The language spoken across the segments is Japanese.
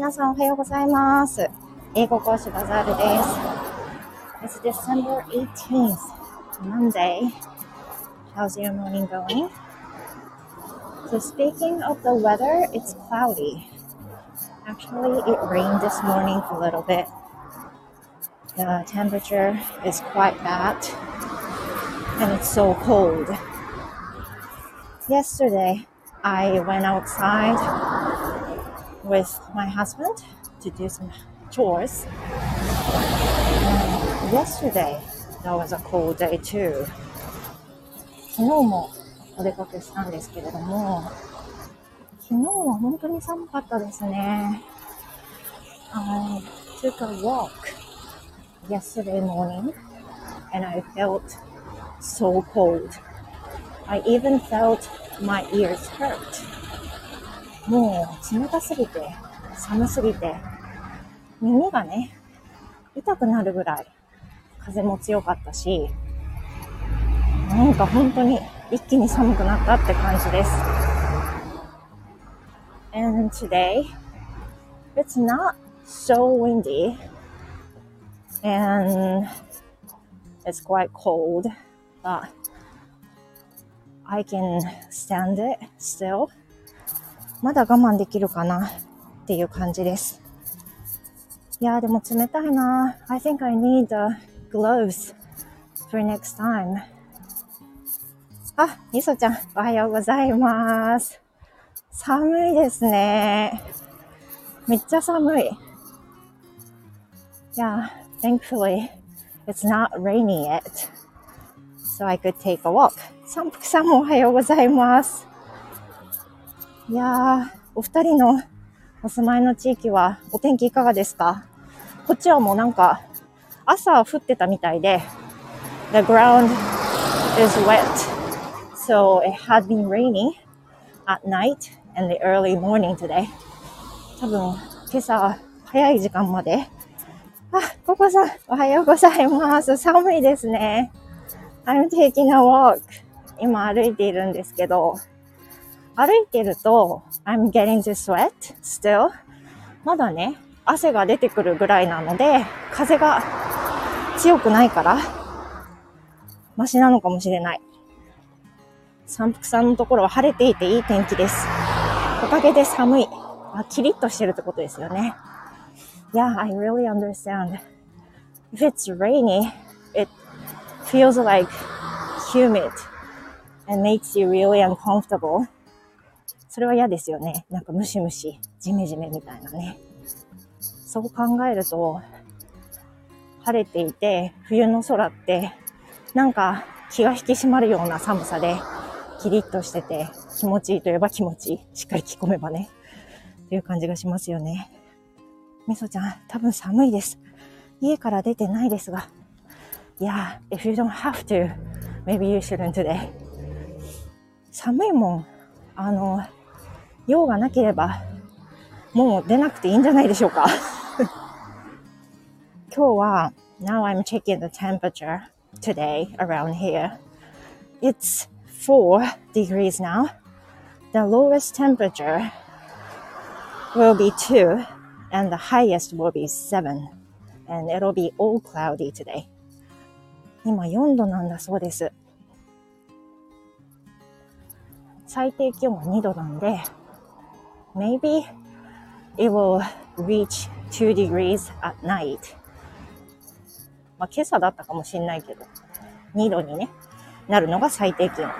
皆さんおはようございます。英語講師バザールです。It's December 18th, Monday. How's your morning going? So speaking of the weather, it's cloudy. Actually, it rained this morning a little bit. The temperature is quite bad and it's so cold. Yesterday, I went outside with my husband to do some chores. And yesterday, that was a cold day too. 昨日もお出かけしたんですけれども、昨日は本当に寒かったですね。I took a walk yesterday morning and I felt so cold. I even felt my ears hurt. もう冷たすぎて、寒すぎて、耳がね、痛くなるぐらい風も強かったし、なんか本当に一気に寒くなったって感じです。And today, it's not so windy and it's quite cold, but I can stand it still. まだ我慢できるかなっていう感じです。いやーでも冷たいな I think I need the gloves for next time. あ、みそちゃん、おはようございます。寒いですね。めっちゃ寒い。Yeah, thankfully, it's not rainy yet. So I could take a walk. 三福さんもおはようございます。いやー、お二人のお住まいの地域はお天気いかがですか？こっちはもうなんか朝降ってたみたいで、The ground is wet. So it had been raining at night and the early morning today. 多分今朝早い時間まで。あ、ココさん、おはようございます。寒いですね。I'm taking a walk. 今歩いているんですけど、歩いてると、I'm getting to sweat still. まだね、汗が出てくるぐらいなので、風が強くないから、マシなのかもしれない。三福さんのところは晴れていていい天気です。おかげで寒い。あ、キリッとしてるってことですよね。Yeah, I really understand. If it's rainy, it feels like humid. and makes you really uncomfortable. それは嫌ですよね。なんかムシムシ、ジメジメみたいなね。そう考えると、晴れていて、冬の空って、なんか気が引き締まるような寒さで、キリッとしてて、気持ちいいといえば気持ちいい。しっかり着込めばね。っていう感じがしますよね。みそちゃん、多分寒いです。家から出てないですが。いや、if you don't have to, maybe you shouldn't today. 寒いもん、あの、用がなければ、もう出なくていいんじゃないでしょうか。今日は、now I'm checking the temperature today around here. It's 4 degrees now. The lowest temperature will be 2 and the highest will be 7. And it'll be all cloudy today. 今4度なんだそうです。最低気温が2度なんで、maybe it will reach 2 degrees at night. まあ今朝だったかもしれないけど、2度にね、なるのが最低気温。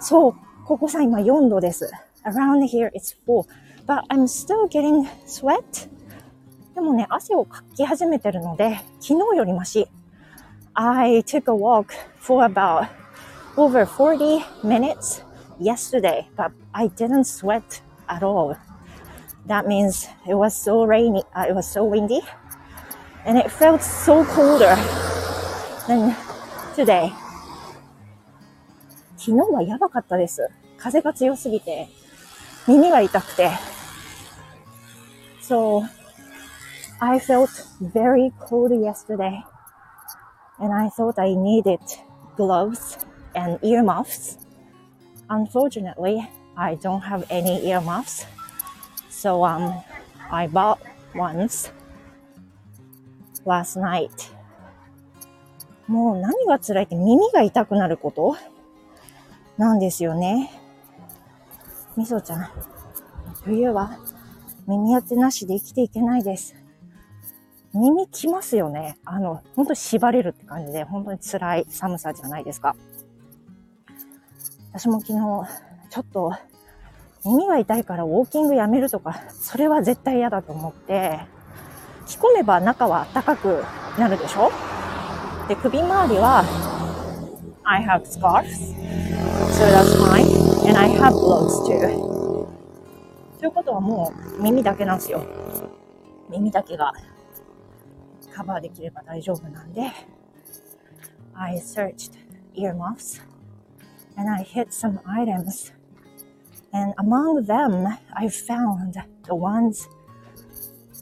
そう、ここさ今4度です。around here it's 4. But I'm still getting sweat. でもね、汗をかき始めてるので、昨日よりマシ。I took a walk for about over 40 minutes yesterday, but I didn't sweat at all. That means it was so rainy, uh, it was so windy, and it felt so colder than today. 昨日はやばかったです。風が強すぎて、耳が痛くて。So, I felt very cold yesterday, and I thought I needed gloves and earmuffs. Unfortunately, I don't have any earmuffs. So um, I bought once last night. もう何が辛いって耳が痛くなること？なんですよね。みそちゃん、冬は耳当てなしで生きていけないです。耳きますよね。あの、本当に縛れるって感じで、本当に辛い寒さじゃないですか。私も昨日、ちょっと耳が痛いからウォーキングやめるとか、それは絶対嫌だと思って、着込めば中は暖かくなるでしょ？で、首周りは、I have scarves, so that's fine, and I have gloves too. ということはもう耳だけなんですよ。耳だけがカバーできれば大丈夫なんで、I searched earmuffs and I hit some items And among them, I found the ones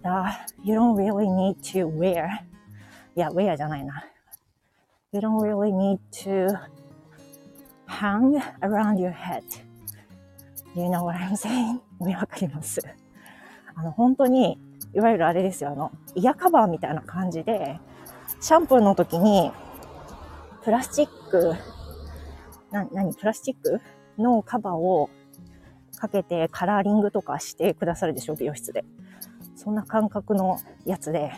that you don't really need to wear. いや、wear じゃないな。You don't really need to hang around your head. You know what I'm saying? わかります。あの、本当に、いわゆるあれですよ、あの、イヤカバーみたいな感じで、シャンプーの時に、プラスチック、な、なに、プラスチックのカバーをかけてカラーリングとかしてくださるでしょ、美容室で。そんな感覚のやつで、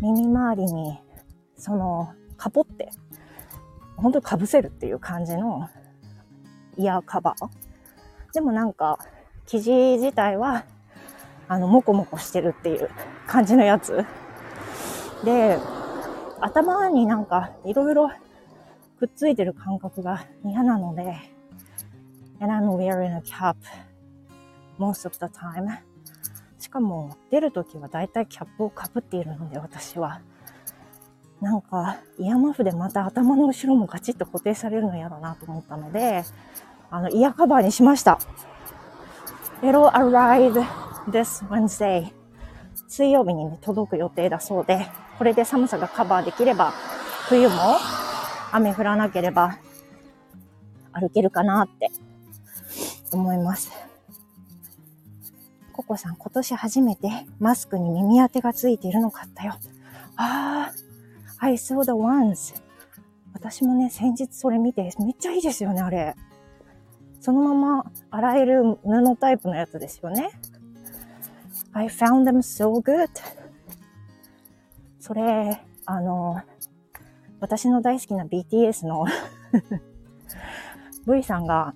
耳周りに、その、かぽって、本当にかぶせるっていう感じのイヤーカバー。でもなんか、生地自体は、あの、もこもこしてるっていう感じのやつ。で、頭になんか、いろいろくっついてる感覚が嫌なので、and I'm wearing a cap most of the time. しかも出るときはだいたいキャップをかぶっているので私は。なんかイヤマフでまた頭の後ろもガチッと固定されるの嫌だなと思ったので、あのイヤカバーにしました。It'll arrive this Wednesday. 水曜日にね、届く予定だそうで、これで寒さがカバーできれば、冬も雨降らなければ歩けるかなって思います。ココさん、今年初めてマスクに耳当てがついているの買ったよ。ああ、I saw the ones. 私もね、先日それ見て、めっちゃいいですよね、あれ。そのまま洗える布タイプのやつですよね。I found them so good. それ、あの、私の大好きな BTS の V さんが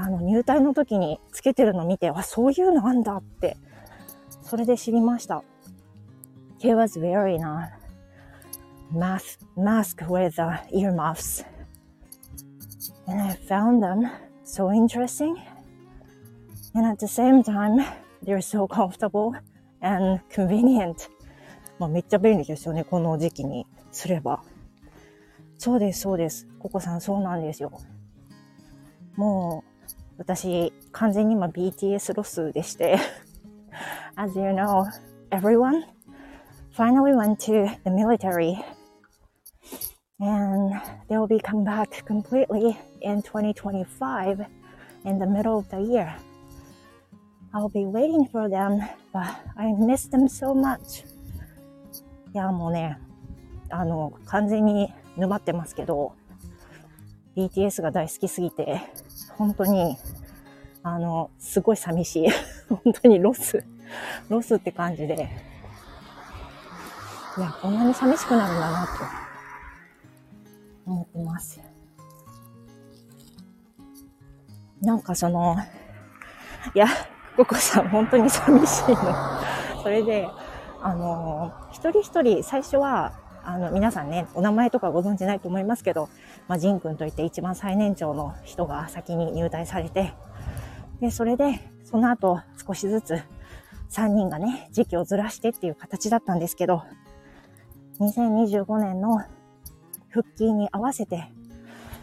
あの、入隊の時につけてるの見て、あ、そういうのあんだって、それで知りました。He was wearing a mask, mask with uh, earmuffs. And I found them so interesting. And at the same time, they're so comfortable and convenient. まあ、めっちゃ便利ですよね、この時期にすれば。そうです、そうです。ココさん、そうなんですよ。もう、私、完全に今 BTS ロスでして As you know, everyone finally went to the military and they will be come back completely in 2025 in the middle of the year. I'll be waiting for them, but I miss them so much. いや、もうね、あの、完全に沼ってますけど、BTS が大好きすぎて、本当に、あの、すごい寂しい。本当にロス、ロスって感じで。いや、こんなに寂しくなるんだなと思ってます。なんかその、いや、ココさん本当に寂しいの。それで、あの、一人一人最初は、あの、皆さんね、お名前とかご存知ないと思いますけど、まあ、ジン君といって一番最年長の人が先に入隊されて、で、それで、その後少しずつ3人がね、時期をずらしてっていう形だったんですけど、2025年の復帰に合わせて、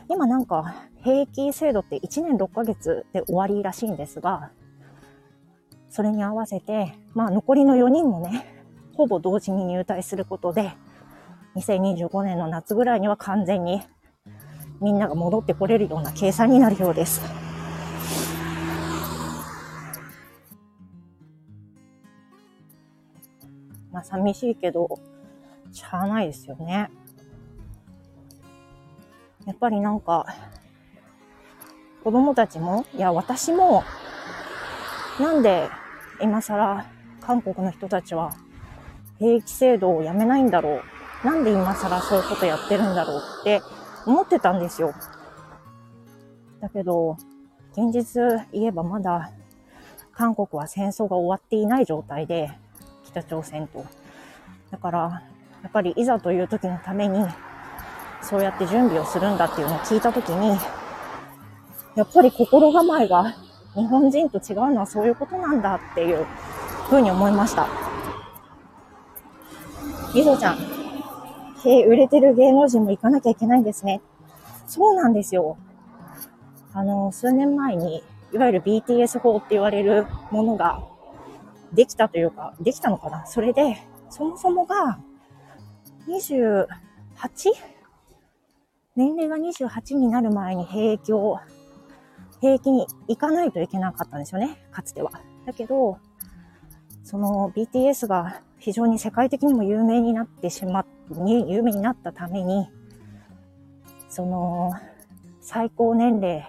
今なんか兵役制度って1年6ヶ月で終わりらしいんですが、それに合わせて、まあ残りの4人もね、ほぼ同時に入隊することで、2025年の夏ぐらいには完全にみんなが戻ってこれるような計算になるようです。まあ寂しいけど、しゃあないですよね。やっぱりなんか、子供たちも、いや、私も、なんで今更韓国の人たちは兵役制度をやめないんだろう。なんで今更そういうことやってるんだろうって思ってたんですよ。だけど、現実言えばまだ韓国は戦争が終わっていない状態で、北朝鮮と。だから、やっぱりいざという時のために、そうやって準備をするんだっていうのを聞いた時に、やっぱり心構えが日本人と違うのはそういうことなんだっていうふうに思いました。りぞちゃん、売れてる芸能人も行かなきゃいけないんですね。そうなんですよ。あの、数年前に、いわゆる BTS 法って言われるものができたというか、できたのかなそれで、そもそもが、28? 年齢が28になる前に兵役を兵役に行かないといけなかったんですよね、かつては。だけど、その BTS が非常に世界的にも有名になってしまっ、に有名になったために、その、最高年齢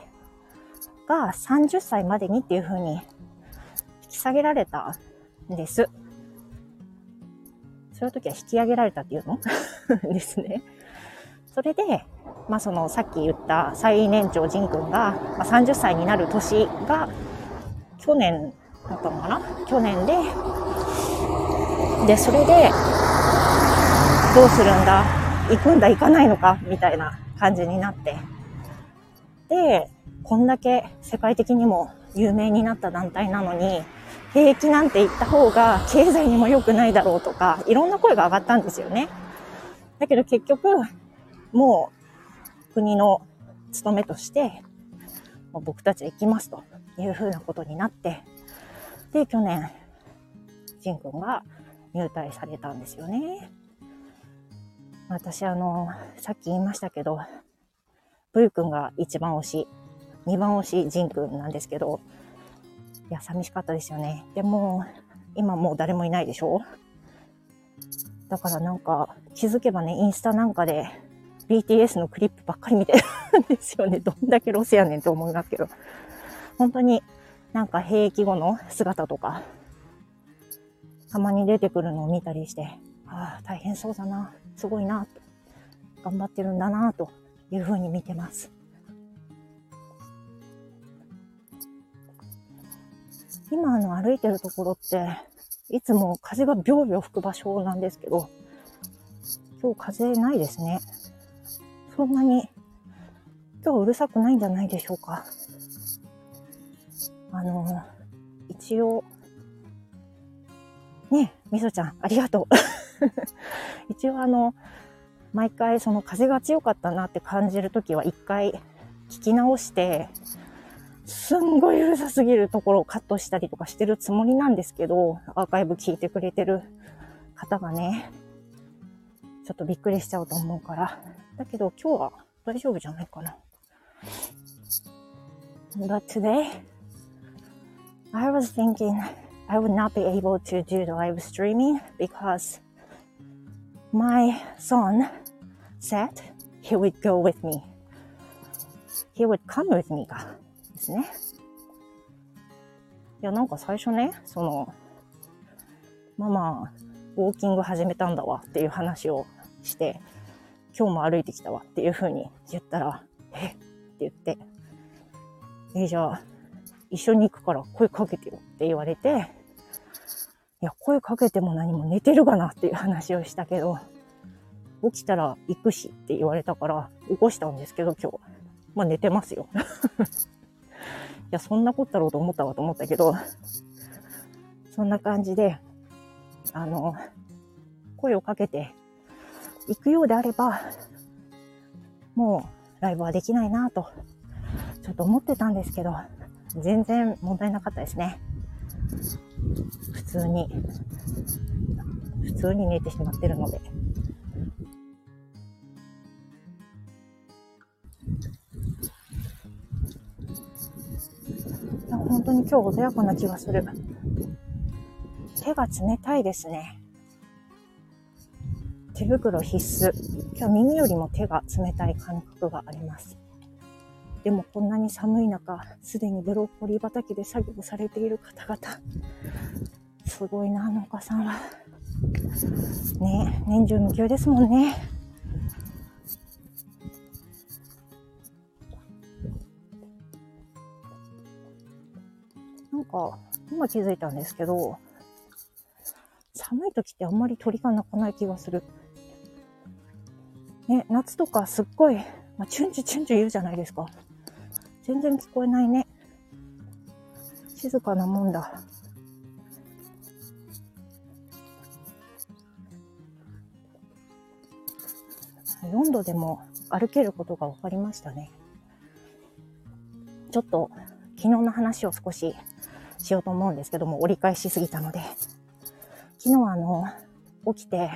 が30歳までにっていう風に引き下げられたんです。そういう時は引き上げられたっていうの？ですね。それで、まあ、そのさっき言った最年長ジン君が、まあ、30歳になる年が去年だったのかな？去年ででそれでどうするんだ？行くんだ行かないのか？みたいな感じになって。でこんだけ世界的にも有名になった団体なのに兵役なんて行った方が経済にも良くないだろうとかいろんな声が上がったんですよね。だけど結局もう国の務めとして、僕たち行きますというふうなことになって、で、去年、ジン君が入隊されたんですよね。私、あの、さっき言いましたけど、ブイ君が一番推し、二番推しジン君なんですけど、いや、寂しかったですよね。でも、今もう誰もいないでしょ？だからなんか、気づけばね、インスタなんかで、BTS のクリップばっかり見てるんですよね。どんだけロスやねんと思いますけど。本当になんか兵役後の姿とか、たまに出てくるのを見たりして、ああ、大変そうだな、すごいな、と頑張ってるんだな、というふうに見てます。今あの歩いてるところって、いつも風がビョービョー吹く場所なんですけど、今日風ないですね。そんなに今日うるさくないんじゃないでしょうか。あの、一応、ねみそちゃん、ありがとう。一応あの、毎回その風が強かったなって感じるときは一回聞き直して、すんごいうるさすぎるところをカットしたりとかしてるつもりなんですけど、アーカイブ聞いてくれてる方がね、ちょっとびっくりしちゃうと思うから。だけど今日は大丈夫じゃないかな。But today, I was thinking I would not be able to do the live streaming because my son said he would go with me. He would come with me がですね。いや、なんか最初ね、その、ママ、ウォーキング始めたんだわっていう話をして、今日も歩いてきたわっていう風に言ったら、え？って言って、え、じゃあ、一緒に行くから声かけてよって言われて、いや、声かけても何も寝てるかなっていう話をしたけど、起きたら行くしって言われたから、起こしたんですけど今日。まあ寝てますよ。いや、そんなことだろうと思ったわと思ったけど、そんな感じで、あの、声をかけて行くようであれば、もうライブはできないなと、ちょっと思ってたんですけど、全然問題なかったですね。普通に、普通に寝てしまってるので。本当に今日穏やかな気がする。手が冷たいですね。手袋必須。今日耳よりも手が冷たい感覚があります。でもこんなに寒い中、すでにブロッコリー畑で作業されている方々、すごいな、農家さんは。ね年中無休ですもんね。なんか、今気づいたんですけど、寒い時ってあんまり鳥が鳴かない気がする。ね、夏とかすっごい、まあ、チュンチュチュンチュ言うじゃないですか。全然聞こえないね。静かなもんだ。4度でも歩けることが分かりましたね。ちょっと昨日の話を少ししようと思うんですけども、折り返しすぎたので。昨日はあの、起きて、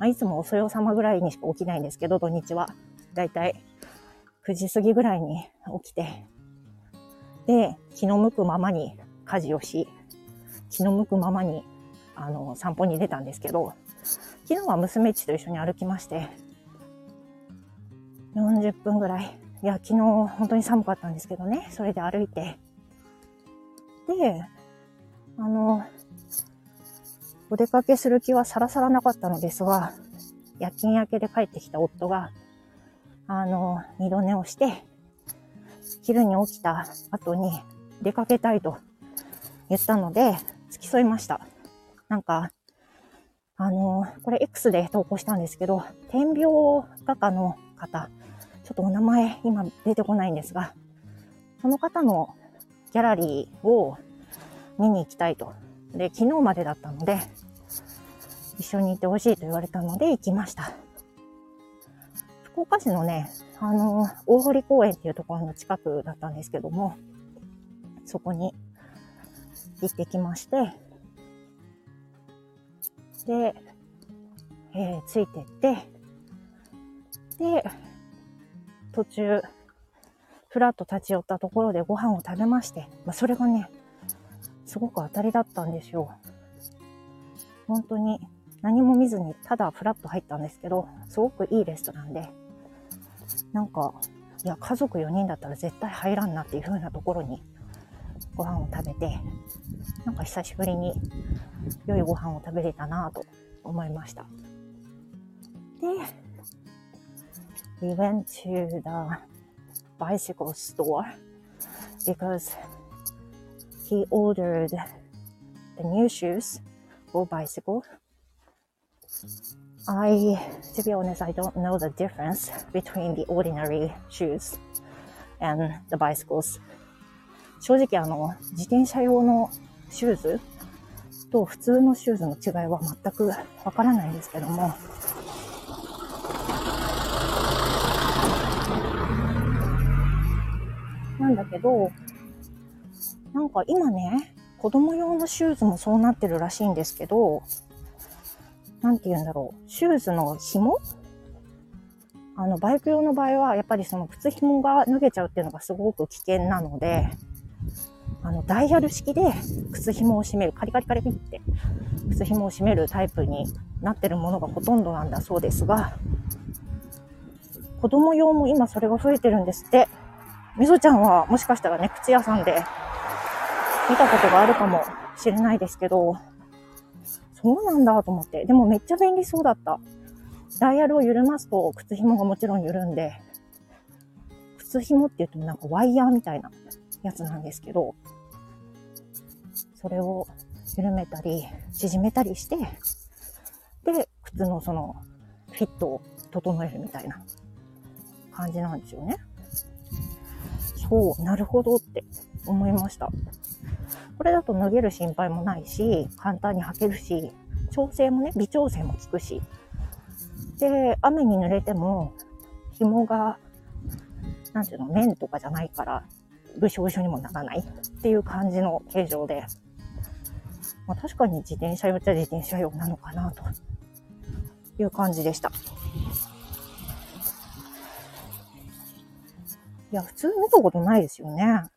まあ、いつも遅い様ぐらいにしか起きないんですけど、土日は。だいたい9時過ぎぐらいに起きて、で、気の向くままに家事をし、気の向くままに、あの、散歩に出たんですけど、昨日は娘っちと一緒に歩きまして、40分ぐらい。いや、昨日本当に寒かったんですけどね、それで歩いて。で、あの、お出かけする気はさらさらなかったのですが、夜勤明けで帰ってきた夫が、あの、二度寝をして、昼に起きた後に出かけたいと言ったので、付き添いました。なんか、あの、これ X で投稿したんですけど、天病画家の方、ちょっとお名前今出てこないんですが、その方のギャラリーを見に行きたいとで、昨日までだったので、一緒に行ってほしいと言われたので行きました。福岡市のね、あの、大堀公園っていうところの近くだったんですけども、そこに行ってきまして、で、えー、ついてって、で、途中、ふらっと立ち寄ったところでご飯を食べまして、まあ、それがね、すごく当たりだったんですよ。本当に何も見ずにただフラッと入ったんですけど、すごくいいレストランで、なんか、いや、家族4人だったら絶対入らんなっていう風なところにご飯を食べて、なんか久しぶりに良いご飯を食べれたなと思いました。で、we went to the bicycle store because he ordered the new shoes for bicycle. I, to be honest, I don't know the difference between the ordinary shoes and the bicycles. 正直あの、自転車用のシューズと普通のシューズの違いは全くわからないんですけども、なんだけど、なんか今ね、子供用のシューズもそうなってるらしいんですけど、なんて言うんだろう。シューズの紐？あの、バイク用の場合は、やっぱりその靴紐が脱げちゃうっていうのがすごく危険なので、あの、ダイヤル式で靴紐を締める、カリカリカリって靴紐を締めるタイプになってるものがほとんどなんだそうですが、子供用も今それが増えてるんですって。みそちゃんはもしかしたらね、靴屋さんで見たことがあるかもしれないですけど、そうなんだと思って。でもめっちゃ便利そうだった。ダイヤルを緩ますと靴紐がもちろん緩んで、靴紐って言うとなんかワイヤーみたいなやつなんですけど、それを緩めたり、縮めたりして、で、靴のそのフィットを整えるみたいな感じなんですよね。そう、なるほどって思いました。これだと脱げる心配もないし、簡単に履けるし、調整もね、微調整も効くし。で、雨に濡れても、紐が、なんていうの、面とかじゃないから、ぐしょぐしょにもならないっていう感じの形状で、まあ、確かに自転車用っちゃ自転車用なのかな、という感じでした。いや、普通見たことないですよね。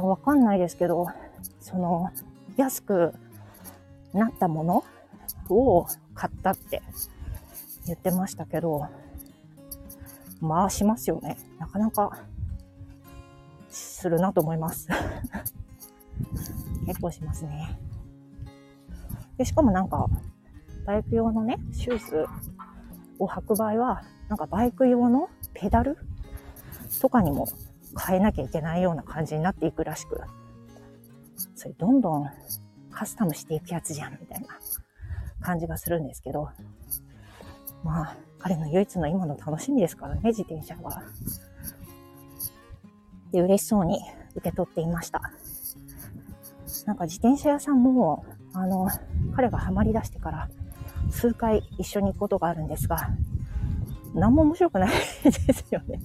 わかんないですけど、その、安くなったものを買ったって言ってましたけど、回しますよね。なかなかするなと思います。結構しますね。で、しかもなんか、バイク用のね、シューズを履く場合は、なんかバイク用のペダルとかにも変えなきゃいけないような感じになっていくらしく、それどんどんカスタムしていくやつじゃん、みたいな感じがするんですけど、まあ、彼の唯一の今の楽しみですからね、自転車は。で、嬉しそうに受け取っていました。なんか自転車屋さんも、あの、彼がハマり出してから数回一緒に行くことがあるんですが、何も面白くないですよね。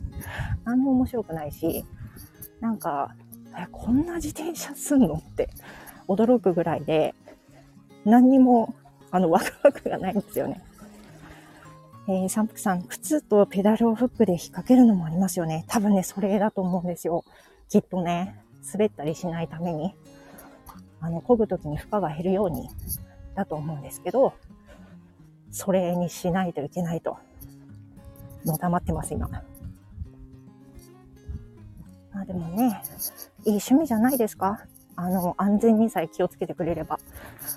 何も面白くないし、なんか、え、こんな自転車すんの？って驚くぐらいで、何にも、あの、ワクワクがないんですよね。えー、三福さん、靴とペダルをフックで引っ掛けるのもありますよね。多分ね、それだと思うんですよ。きっとね、滑ったりしないために、あの、漕ぐときに負荷が減るように、だと思うんですけど、それにしないといけないと、のたまってます、今。まあでもね、いい趣味じゃないですか？あの、安全にさえ気をつけてくれれば、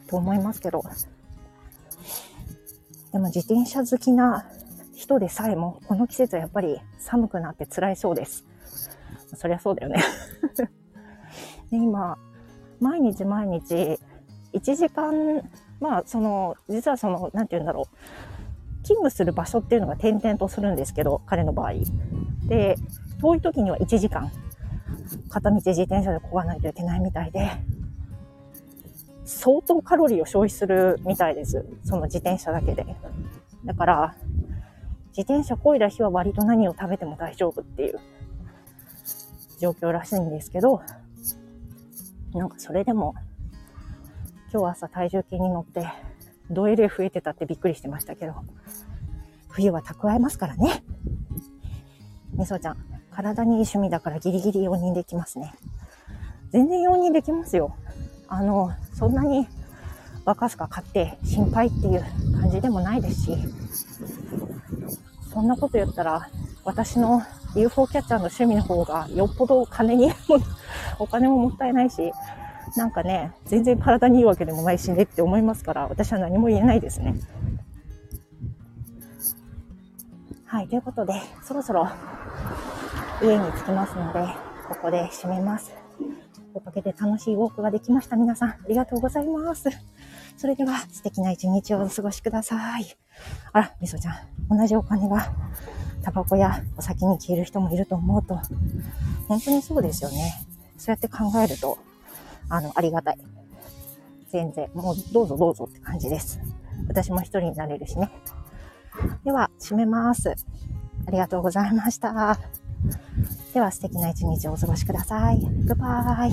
と思いますけど。でも自転車好きな人でさえも、この季節はやっぱり寒くなって辛いそうです。そりゃそうだよね で今、毎日毎日、1時間、まあ、その、実はその、なんて言うんだろう。勤務する場所っていうのが点々とするんですけど、彼の場合。で、遠い時には1時間、片道自転車で漕がないといけないみたいで、相当カロリーを消費するみたいです。その自転車だけで。だから、自転車漕いだ日は割と何を食べても大丈夫っていう状況らしいんですけど、なんかそれでも、今日朝体重計に乗って、ド LA 増えてたってびっくりしてましたけど、冬は蓄えますからね。みそちゃん、体にいい趣味だからギリギリ容認できますね。全然容認できますよ。あの、そんなに若すか買って心配っていう感じでもないですし、そんなこと言ったら、私の UFO キャッチャーの趣味の方がよっぽど金に お金ももったいないし、なんかね、全然体にいいわけでもないしねって思いますから、私は何も言えないですね。はい、ということで、そろそろ家に着きますので、ここで締めます。おかげで楽しいウォークができました。皆さん、ありがとうございます。それでは、素敵な一日をお過ごしください。あら、みそちゃん、同じお金が、タバコやお酒に消える人もいると思うと、本当にそうですよね。そうやって考えると、あの、ありがたい。全然、もうどうぞどうぞって感じです。私も一人になれるしね。では、閉めます。ありがとうございました。では、素敵な一日をお過ごしください。グッバイ。